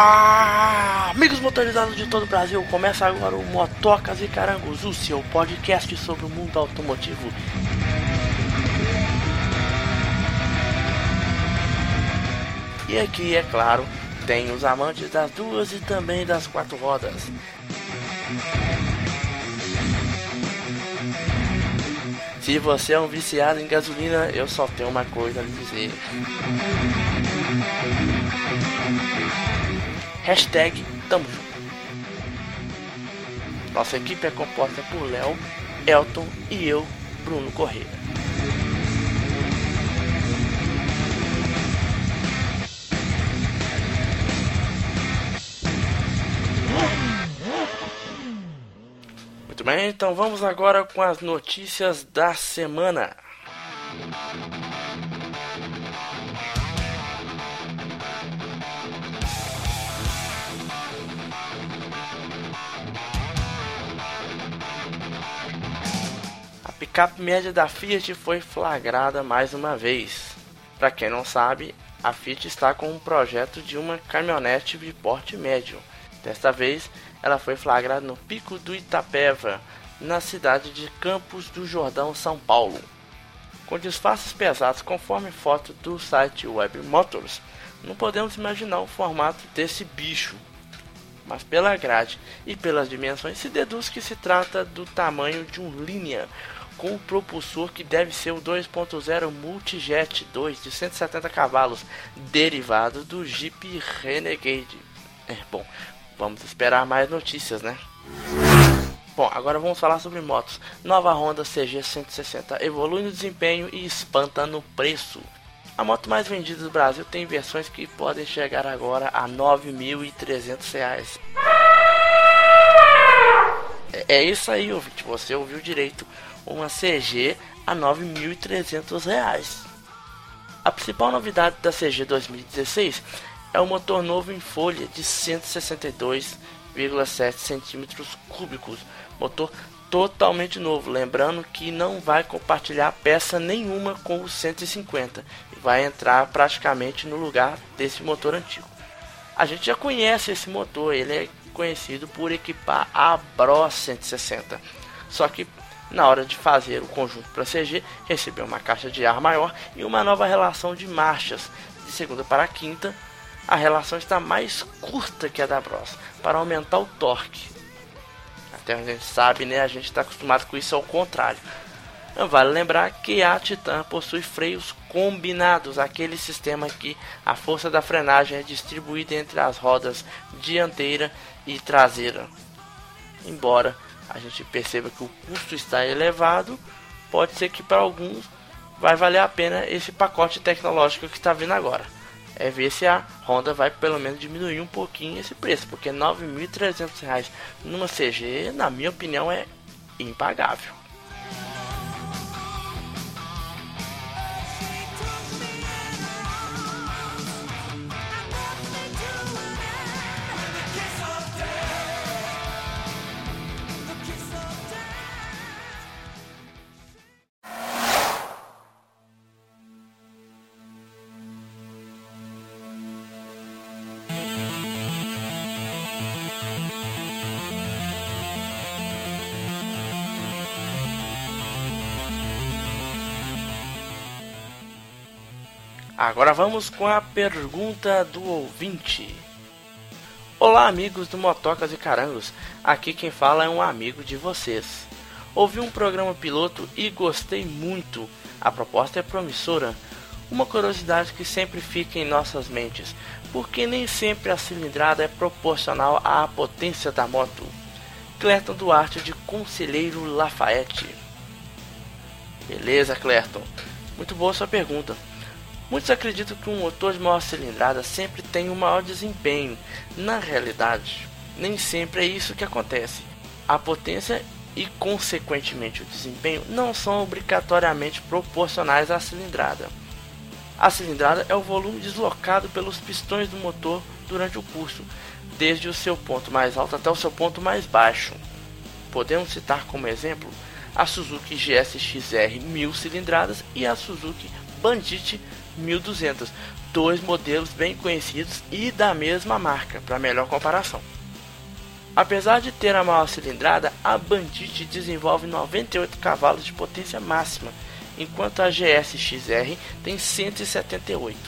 Ah, amigos motorizados de todo o Brasil, começa agora o Motocas e Carangos, o seu podcast sobre o mundo automotivo. E aqui, é claro, tem os amantes das duas e também das quatro rodas. Se você é um viciado em gasolina, eu só tenho uma coisa a lhe dizer. Hashtag Tamo Junto. Nossa equipe é composta por Léo, Elton e eu, Bruno Correia. Muito bem, então vamos agora com as notícias da semana. Picape média da Fiat foi flagrada mais uma vez. Para quem não sabe, a Fiat está com um projeto de uma caminhonete de porte médio. Desta vez, ela foi flagrada no Pico do Itapeva, na cidade de Campos do Jordão, São Paulo. Com disfarces pesados conforme foto do site Web Motors, não podemos imaginar o formato desse bicho. Mas pela grade e pelas dimensões se deduz que se trata do tamanho de um Linea, com o propulsor que deve ser o 2.0 Multijet 2 de 170 cavalos, derivado do Jeep Renegade. É, bom, vamos esperar mais notícias, né? Bom, agora vamos falar sobre motos. Nova Honda CG 160 evolui no desempenho e espanta no preço. A moto mais vendida do Brasil tem versões que podem chegar agora a R$ 9.300. É, é isso aí, ouvinte. Você ouviu direito uma CG a R$ 9.300. A principal novidade da CG 2016 é o motor novo em folha de 162,7 centímetros cúbicos, motor totalmente novo, lembrando que não vai compartilhar peça nenhuma com o 150 e vai entrar praticamente no lugar desse motor antigo. A gente já conhece esse motor, ele é conhecido por equipar a Bro 160, só que na hora de fazer o conjunto para CG, recebeu uma caixa de ar maior e uma nova relação de marchas. De segunda para quinta, a relação está mais curta que a da Bros, para aumentar o torque. Até a gente sabe, né? A gente está acostumado com isso ao contrário. Vale lembrar que a Titan possui freios combinados, aquele sistema que a força da frenagem é distribuída entre as rodas dianteira e traseira. Embora a gente perceba que o custo está elevado, pode ser que para alguns vai valer a pena esse pacote tecnológico que está vindo agora. É ver se a Honda vai pelo menos diminuir um pouquinho esse preço, porque R$ 9.300 numa CG, na minha opinião, é impagável. Agora vamos com a pergunta do ouvinte. Olá, amigos do Motocas e Carangos. Aqui quem fala é um amigo de vocês. Ouvi um programa piloto e gostei muito. A proposta é promissora. Uma curiosidade que sempre fica em nossas mentes, porque nem sempre a cilindrada é proporcional à potência da moto. Clerton Duarte de Conselheiro Lafayette. Beleza, Clerton. Muito boa sua pergunta. Muitos acreditam que um motor de maior cilindrada sempre tem um maior desempenho. Na realidade, nem sempre é isso que acontece. A potência e, consequentemente, o desempenho não são obrigatoriamente proporcionais à cilindrada. A cilindrada é o volume deslocado pelos pistões do motor durante o curso, desde o seu ponto mais alto até o seu ponto mais baixo. Podemos citar como exemplo a Suzuki GSX-R 1000 cilindradas e a Suzuki Bandit 1200. dois modelos bem conhecidos e da mesma marca, para melhor comparação. Apesar de ter a maior cilindrada, a Bandit desenvolve 98 cavalos de potência máxima, enquanto a GS XR tem 178.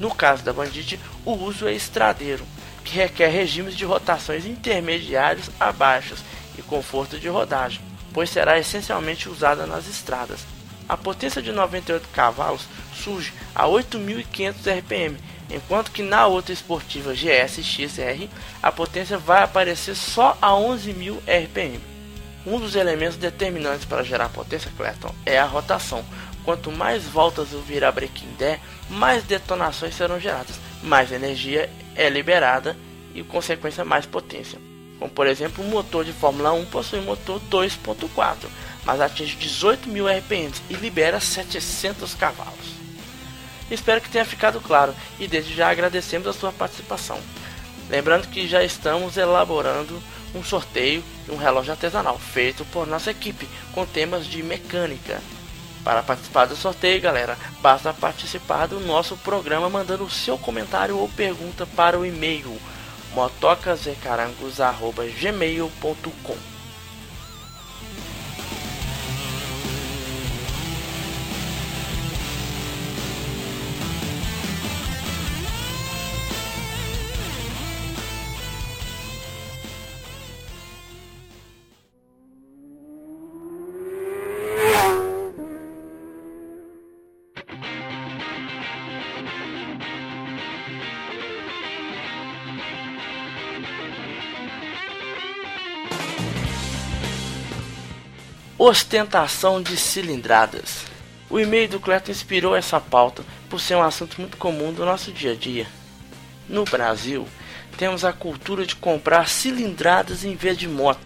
No caso da Bandit, o uso é estradeiro, que requer regimes de rotações intermediários a baixos e conforto de rodagem, pois será essencialmente usada nas estradas. A potência de 98 cavalos surge a 8.500 RPM, enquanto que na outra esportiva GS XR a potência vai aparecer só a 11.000 RPM. Um dos elementos determinantes para gerar potência Clayton é a rotação. Quanto mais voltas o virabrequim der, mais detonações serão geradas, mais energia é liberada e, consequência, mais potência. Como por exemplo, o motor de Fórmula 1 possui motor 2.4, mas atinge 18.000 RPM e libera 700 cavalos. Espero que tenha ficado claro e desde já agradecemos a sua participação. Lembrando que já estamos elaborando um sorteio de um relógio artesanal feito por nossa equipe com temas de mecânica. Para participar do sorteio, galera, basta participar do nosso programa mandando o seu comentário ou pergunta para o e-mail motocasrecarangos@gmail.com. Ostentação de cilindradas. O e-mail do Cleto inspirou essa pauta por ser um assunto muito comum do nosso dia a dia. No Brasil, temos a cultura de comprar cilindradas em vez de moto.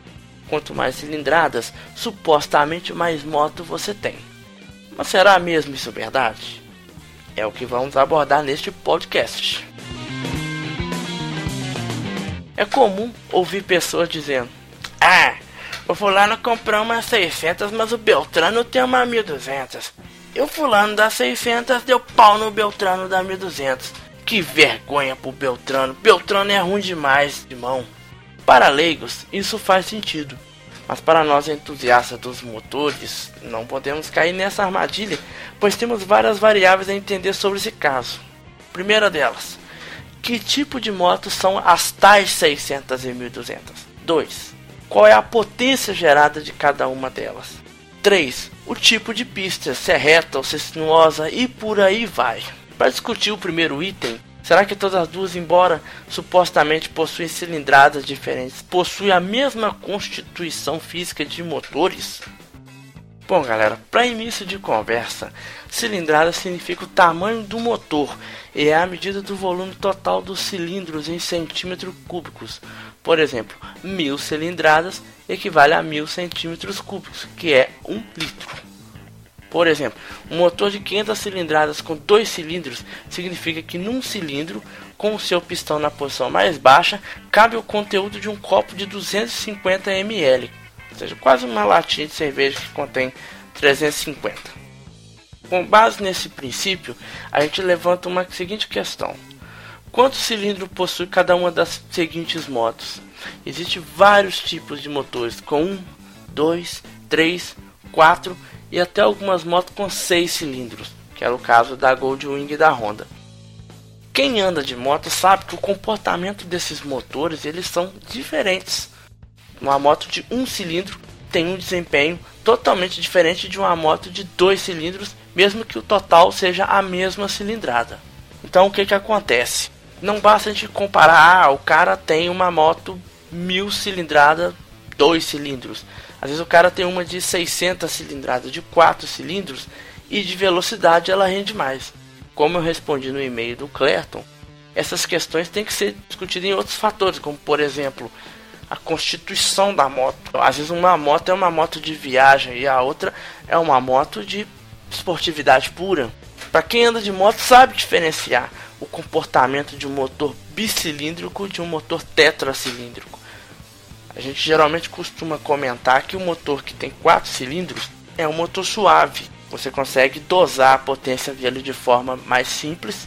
Quanto mais cilindradas, supostamente mais moto você tem. Mas será mesmo isso verdade? É o que vamos abordar neste podcast. É comum ouvir pessoas dizendo: Ah, o fulano comprou uma 600, mas o Beltrano tem uma 1200. E o fulano da 600 deu pau no Beltrano da 1200. Que vergonha pro Beltrano. Beltrano é ruim demais, irmão. Para leigos, isso faz sentido. Mas para nós entusiastas dos motores, não podemos cair nessa armadilha, pois temos várias variáveis a entender sobre esse caso. Primeira delas, que tipo de moto são as tais 600 e 1200? 2 qual é a potência gerada de cada uma delas. 3. O tipo de pista, se é reta ou se é sinuosa e por aí vai. Para discutir o primeiro item, será que todas as duas, embora supostamente possuem cilindradas diferentes, possuem a mesma constituição física de motores? Bom, galera, para início de conversa, cilindrada significa o tamanho do motor e é a medida do volume total dos cilindros em centímetros cúbicos. Por exemplo, mil cilindradas equivale a mil centímetros cúbicos, que é um litro. Por exemplo, um motor de 500 cilindradas com dois cilindros significa que num cilindro, com o seu pistão na posição mais baixa, cabe o conteúdo de um copo de 250 ml, ou seja, quase uma latinha de cerveja que contém 350. Com base nesse princípio, a gente levanta uma seguinte questão: Quantos cilindros possui cada uma das seguintes motos? Existem vários tipos de motores com 1, 2, 3, 4 e até algumas motos com 6 cilindros, que era o caso da Goldwing e da Honda. Quem anda de moto sabe que o comportamento desses motores eles são diferentes. Uma moto de um cilindro tem um desempenho totalmente diferente de uma moto de dois cilindros, mesmo que o total seja a mesma cilindrada. Então o que, que acontece? não basta a gente comparar, ah, o cara tem uma moto mil cilindrada, dois cilindros. Às vezes o cara tem uma de 600 cilindradas, de quatro cilindros, e de velocidade ela rende mais. Como eu respondi no e-mail do Clerton, essas questões têm que ser discutidas em outros fatores, como por exemplo a constituição da moto. Às vezes uma moto é uma moto de viagem e a outra é uma moto de esportividade pura. Para quem anda de moto sabe diferenciar o comportamento de um motor bicilíndrico de um motor tetracilíndrico. A gente geralmente costuma comentar que o motor que tem quatro cilindros é um motor suave. Você consegue dosar a potência dele de forma mais simples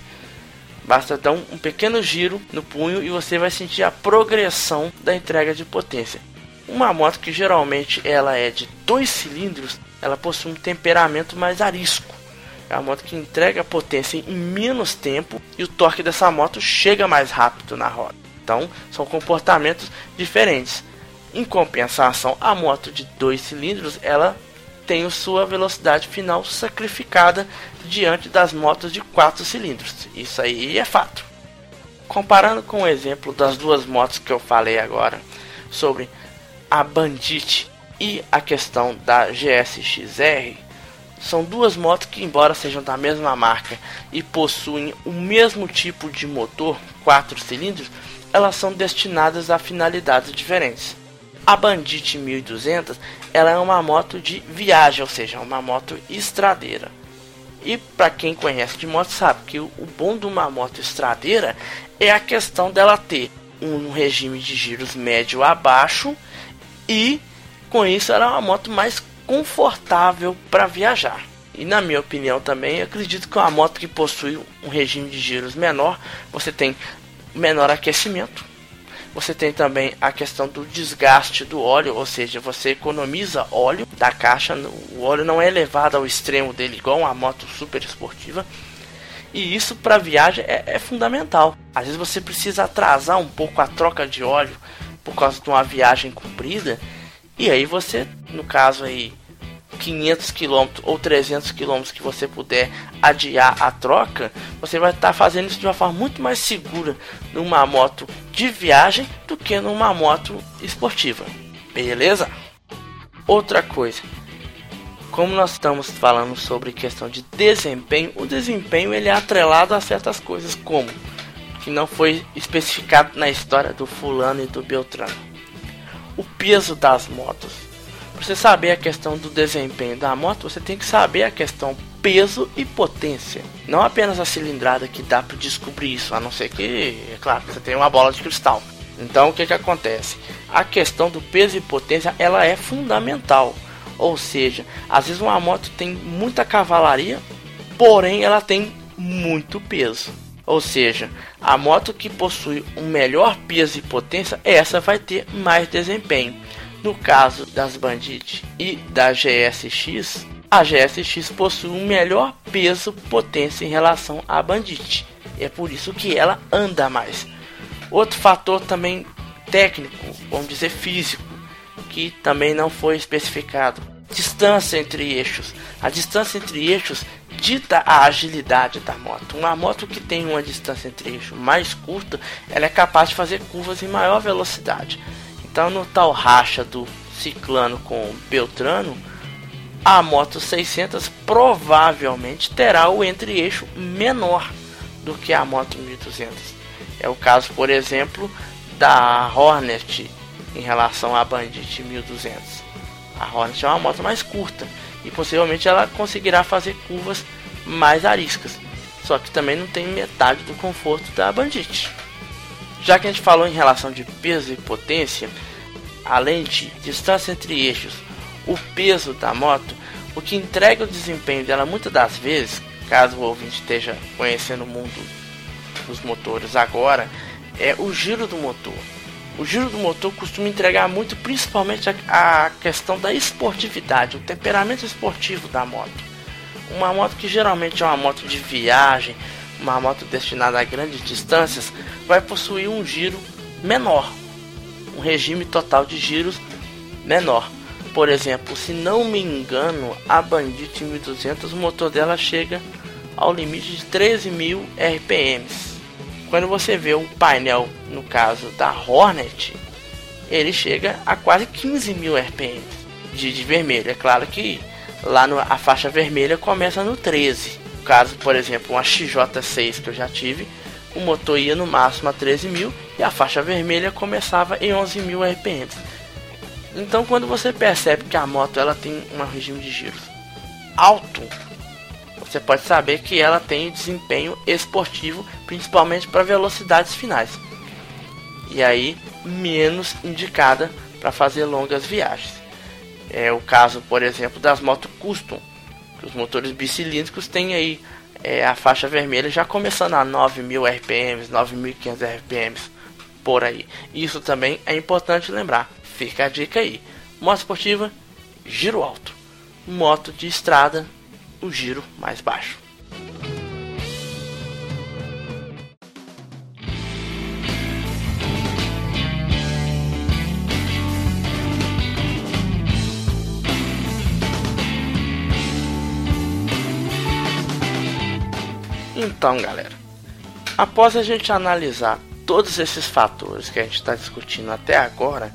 Basta dar um, pequeno giro no punho e você vai sentir a progressão da entrega de potência. Uma moto que geralmente ela é de dois cilindros, ela possui um temperamento mais arisco. É uma moto que entrega potência em menos tempo e o torque dessa moto chega mais rápido na roda. Então, são comportamentos diferentes. Em compensação, a moto de dois cilindros, ela tem sua velocidade final sacrificada diante das motos de quatro cilindros. Isso aí é fato. Comparando com o exemplo das duas motos que eu falei agora sobre a Bandit e a questão da GSX-R, são duas motos que, embora sejam da mesma marca e possuem o mesmo tipo de motor, quatro cilindros, elas são destinadas a finalidades diferentes. A Bandit 1200 ela é uma moto de viagem, ou seja, uma moto estradeira. E para quem conhece de moto sabe que o, bom de uma moto estradeira é a questão dela ter um regime de giros médio a baixo e com isso ela é uma moto mais confortável para viajar. E na minha opinião também, acredito que uma moto que possui um regime de giros menor, você tem menor aquecimento, você tem também a questão do desgaste do óleo, ou seja, você economiza óleo da caixa, o óleo não é elevado ao extremo dele igual uma moto super esportiva. E isso para viagem é, é fundamental. Às vezes você precisa atrasar um pouco a troca de óleo por causa de uma viagem comprida. E aí você, no caso aí, 500 km ou 300 km que você puder adiar a troca, você vai estar tá fazendo isso de uma forma muito mais segura numa moto de viagem do que numa moto esportiva. Beleza? Outra coisa, como nós estamos falando sobre questão de desempenho, o desempenho ele é atrelado a certas coisas como que não foi especificado na história do fulano e do Beltrano. O peso das motos você saber a questão do desempenho da moto, você tem que saber a questão peso e potência. Não apenas a cilindrada que dá para descobrir isso, a não ser que, é claro, você tem uma bola de cristal. Então o que, que acontece? A questão do peso e potência ela é fundamental. Ou seja, às vezes uma moto tem muita cavalaria, porém ela tem muito peso. Ou seja, a moto que possui um melhor peso e potência, essa vai ter mais desempenho. No caso das Bandit e da GSX, a GSX possui um melhor peso potência em relação à Bandit. É por isso que ela anda mais. Outro fator também técnico, vamos dizer físico, que também não foi especificado. Distância entre eixos. A distância entre eixos dita a agilidade da moto. Uma moto que tem uma distância entre eixos mais curta, ela é capaz de fazer curvas em maior velocidade. Então no tal racha do Ciclano com Beltrano, a moto 600 provavelmente terá o entre-eixo menor do que a moto 1200. É o caso, por exemplo, da Hornet em relação à Bandit 1200. A Hornet é uma moto mais curta e possivelmente ela conseguirá fazer curvas mais ariscas, só que também não tem metade do conforto da Bandit. Já que a gente falou em relação de peso e potência, além de distância entre eixos, o peso da moto, o que entrega o desempenho dela muitas das vezes, caso o ouvinte esteja conhecendo o mundo dos motores agora, é o giro do motor. O giro do motor costuma entregar muito, principalmente a, a questão da esportividade, o temperamento esportivo da moto. Uma moto que geralmente é uma moto de viagem, uma moto destinada a grandes distâncias, vai possuir um giro menor, um regime total de giros menor. Por exemplo, se não me engano, a Bandit 1200, o motor dela chega ao limite de 13.000 RPMs. Quando você vê o painel, no caso da Hornet, ele chega a quase 15.000 RPMs de, de vermelho. É claro que lá no, a faixa vermelha começa no 13. Caso, por exemplo, uma XJ6 que eu já tive, o motor ia no máximo a 13 mil e a faixa vermelha começava em 11 mil RPM. Então, quando você percebe que a moto ela tem um regime de giros alto, você pode saber que ela tem desempenho esportivo, principalmente para velocidades finais. E aí, menos indicada para fazer longas viagens. É o caso, por exemplo, das motos custom, que os motores bicilíndricos têm aí é a faixa vermelha já começando a 9.000 RPMs, 9.500 RPMs por aí. Isso também é importante lembrar. Fica a dica aí. Moto esportiva, giro alto. Moto de estrada, o giro mais baixo. Então, galera, após a gente analisar todos esses fatores que a gente está discutindo até agora,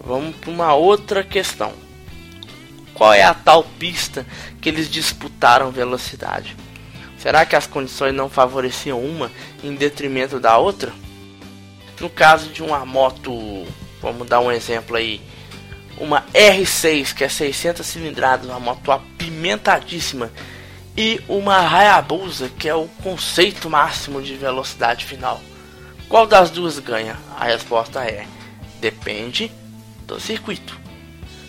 vamos para uma outra questão. Qual é a tal pista que eles disputaram velocidade? Será que as condições não favoreciam uma em detrimento da outra? No caso de uma moto, vamos dar um exemplo aí, uma R6 que é 600 cilindradas, uma moto apimentadíssima e uma Hayabusa, que é o conceito máximo de velocidade final. Qual das duas ganha? A resposta é: depende do circuito.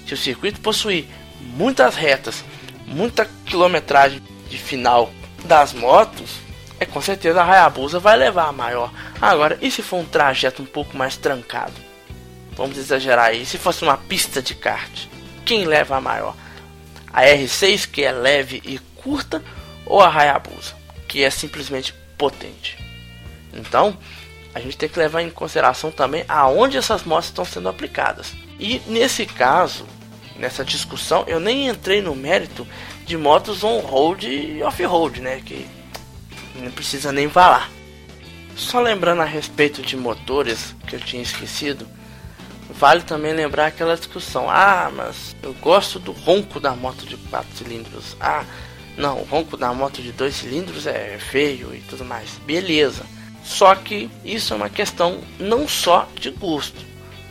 Se o circuito possuir muitas retas, muita quilometragem de final das motos, é com certeza a Hayabusa vai levar a maior. Agora, e se for um trajeto um pouco mais trancado? Vamos exagerar aí. Se fosse uma pista de kart, quem leva a maior? A R6, que é leve e curta ou a Hayabusa, que é simplesmente potente. Então, a gente tem que levar em consideração também aonde essas motos estão sendo aplicadas. E nesse caso, nessa discussão, eu nem entrei no mérito de motos on-road e off-road, né, que não precisa nem falar. Só lembrando a respeito de motores que eu tinha esquecido, vale também lembrar aquela discussão: ah, mas eu gosto do ronco da moto de 4 cilindros. Ah, não, o ronco da moto de dois cilindros é feio e tudo mais. Beleza. Só que isso é uma questão não só de gosto,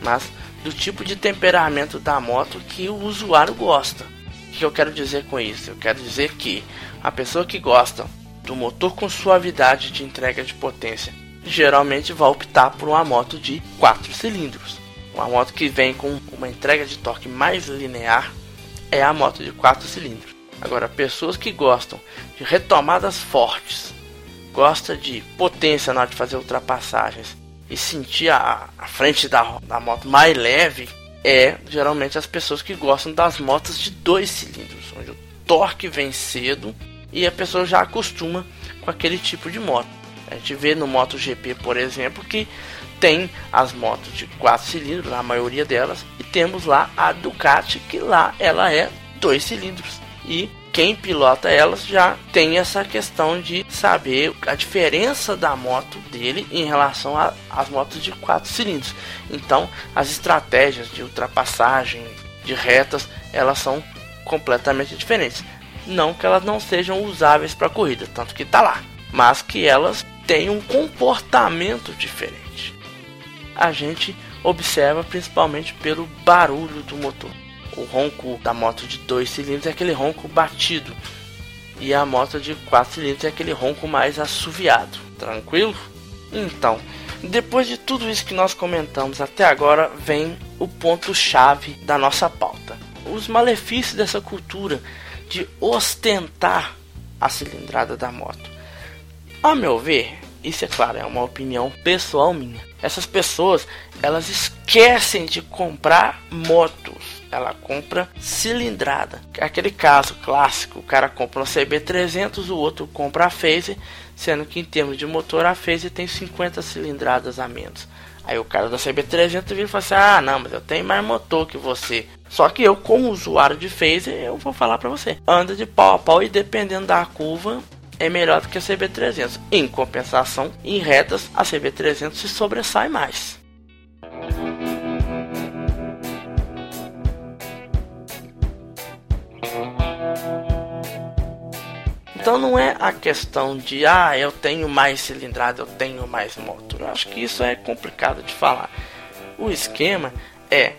mas do tipo de temperamento da moto que o usuário gosta. O que eu quero dizer com isso? Eu quero dizer que a pessoa que gosta do motor com suavidade de entrega de potência geralmente vai optar por uma moto de 4 cilindros. Uma moto que vem com uma entrega de torque mais linear é a moto de 4 cilindros. Agora, pessoas que gostam de retomadas fortes, gosta de potência na hora de fazer ultrapassagens e sentir a, a frente da, da moto mais leve, é geralmente as pessoas que gostam das motos de dois cilindros, onde o torque vem cedo e a pessoa já acostuma com aquele tipo de moto. A gente vê no MotoGP, por exemplo, que tem as motos de quatro cilindros, a maioria delas, e temos lá a Ducati, que lá ela é dois cilindros e quem pilota elas já tem essa questão de saber a diferença da moto dele em relação às motos de quatro cilindros. Então, as estratégias de ultrapassagem, de retas, elas são completamente diferentes. Não que elas não sejam usáveis para corrida, tanto que está lá, mas que elas têm um comportamento diferente. A gente observa principalmente pelo barulho do motor o ronco da moto de dois cilindros é aquele ronco batido. E a moto de quatro cilindros é aquele ronco mais assoviado. Tranquilo? Então, depois de tudo isso que nós comentamos até agora, vem o ponto-chave da nossa pauta. Os malefícios dessa cultura de ostentar a cilindrada da moto. A meu ver, isso é claro, é uma opinião pessoal minha. Essas pessoas, elas esquecem de comprar motos ela compra cilindrada. Aquele caso clássico, o cara compra uma CB300, o outro compra a Phase, sendo que em termos de motor a Phase tem 50 cilindradas a menos. Aí o cara da CB300 vira e fala assim: "Ah, não, mas eu tenho mais motor que você". Só que eu, como usuário de Phase, eu vou falar para você. Anda de pau a pau e dependendo da curva, é melhor do que a CB300. Em compensação, em retas, a CB300 se sobressai mais. Então não é a questão de ah, eu tenho mais cilindrada, eu tenho mais motor. Eu acho que isso é complicado de falar. O esquema é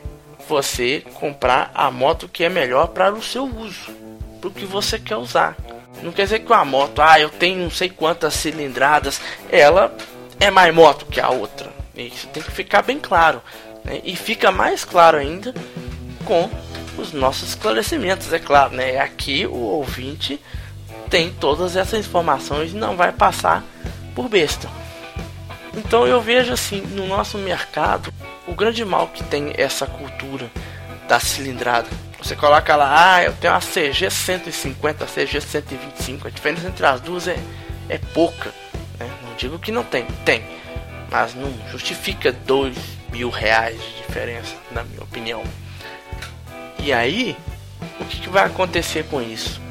você comprar a moto que é melhor para o seu uso, para o que você quer usar. Não quer dizer que uma moto, ah, eu tenho não sei quantas cilindradas, ela é mais moto que a outra. Isso tem que ficar bem claro. Né? E fica mais claro ainda com os nossos esclarecimentos, é claro, né? Aqui o ouvinte tem todas essas informações e não vai passar por besta. Então eu vejo assim, no nosso mercado, o grande mal que tem essa cultura da cilindrada. Você coloca lá, ah, eu tenho uma CG 150, CG 125, a diferença entre as duas é, é pouca. Né? Não digo que não tem, tem, mas não justifica dois mil reais de diferença, na minha opinião. E aí, o que, que vai acontecer com isso?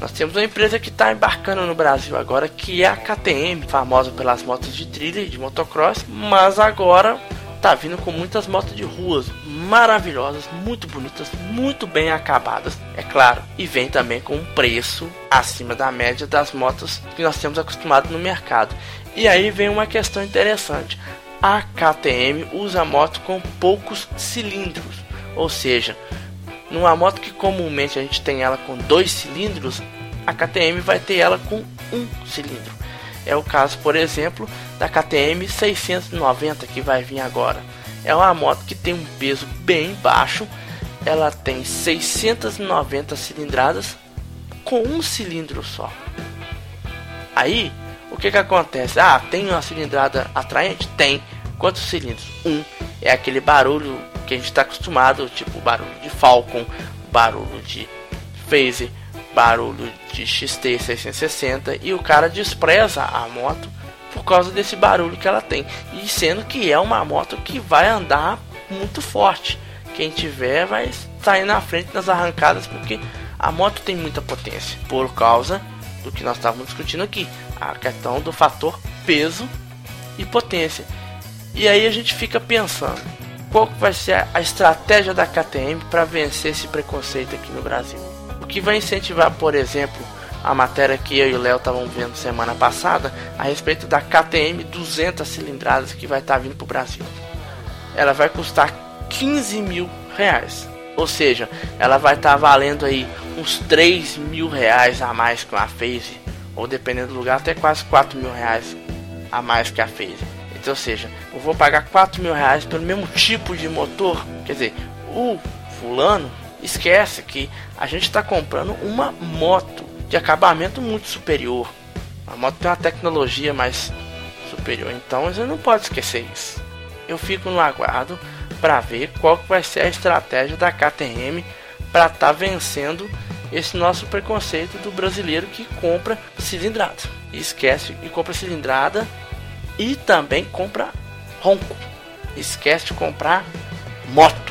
Nós temos uma empresa que está embarcando no Brasil agora, que é a KTM, famosa pelas motos de trilha e de motocross, mas agora está vindo com muitas motos de ruas maravilhosas, muito bonitas, muito bem acabadas, é claro, e vem também com um preço acima da média das motos que nós temos acostumado no mercado. E aí vem uma questão interessante. A KTM usa moto com poucos cilindros, ou seja, numa moto que comumente a gente tem ela com dois cilindros, a KTM vai ter ela com um cilindro. É o caso, por exemplo, da KTM 690 que vai vir agora. É uma moto que tem um peso bem baixo, ela tem 690 cilindradas com um cilindro só. Aí, o que que acontece? Ah, tem uma cilindrada atraente? Tem. Quantos cilindros? Um. É aquele barulho que a gente está acostumado, tipo barulho de Falcon, barulho de Phase, barulho de XT 660 e o cara despreza a moto por causa desse barulho que ela tem. E sendo que é uma moto que vai andar muito forte. Quem tiver vai sair na frente nas arrancadas porque a moto tem muita potência por causa do que nós estávamos discutindo aqui, a questão do fator peso e potência. E aí a gente fica pensando, qual vai ser a estratégia da KTM para vencer esse preconceito aqui no Brasil. O que vai incentivar, por exemplo, a matéria que eu e o Léo estavam vendo semana passada a respeito da KTM 200 cilindradas que vai estar tá vindo para o Brasil. Ela vai custar 15 mil reais. Ou seja, ela vai estar tá valendo aí uns 3 mil reais a mais com a Phase. Ou dependendo do lugar, até quase 4 mil reais a mais que a Phase. Ou seja, eu vou pagar 4 mil reais pelo mesmo tipo de motor. Quer dizer, o fulano esquece que a gente está comprando uma moto de acabamento muito superior. A moto tem uma tecnologia mais superior, então você não pode esquecer isso. Eu fico no aguardo para ver qual vai ser a estratégia da KTM para estar tá vencendo esse nosso preconceito do brasileiro que compra cilindrada. E esquece e compra cilindrada e também compra ronco. Esquece de comprar moto.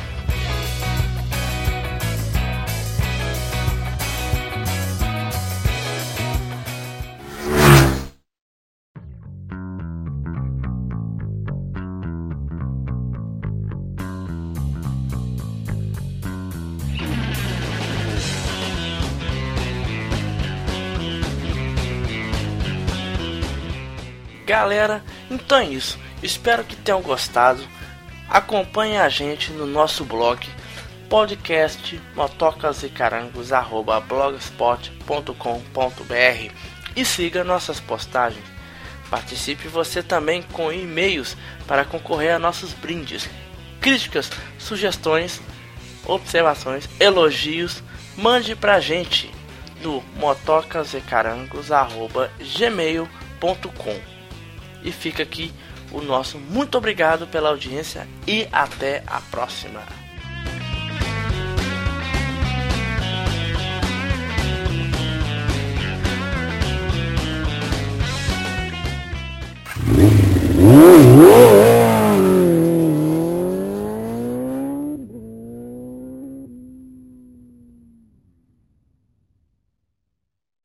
Galera, então é isso. Espero que tenham gostado. Acompanhe a gente no nosso blog podcast motocasdecarangos@blogspot.com.br e siga nossas postagens. Participe você também com e-mails para concorrer a nossos brindes. Críticas, sugestões, observações, elogios, mande pra gente no motocasdecarangos@gmail.com. E fica aqui o nosso muito obrigado pela audiência e até a próxima. Uhum.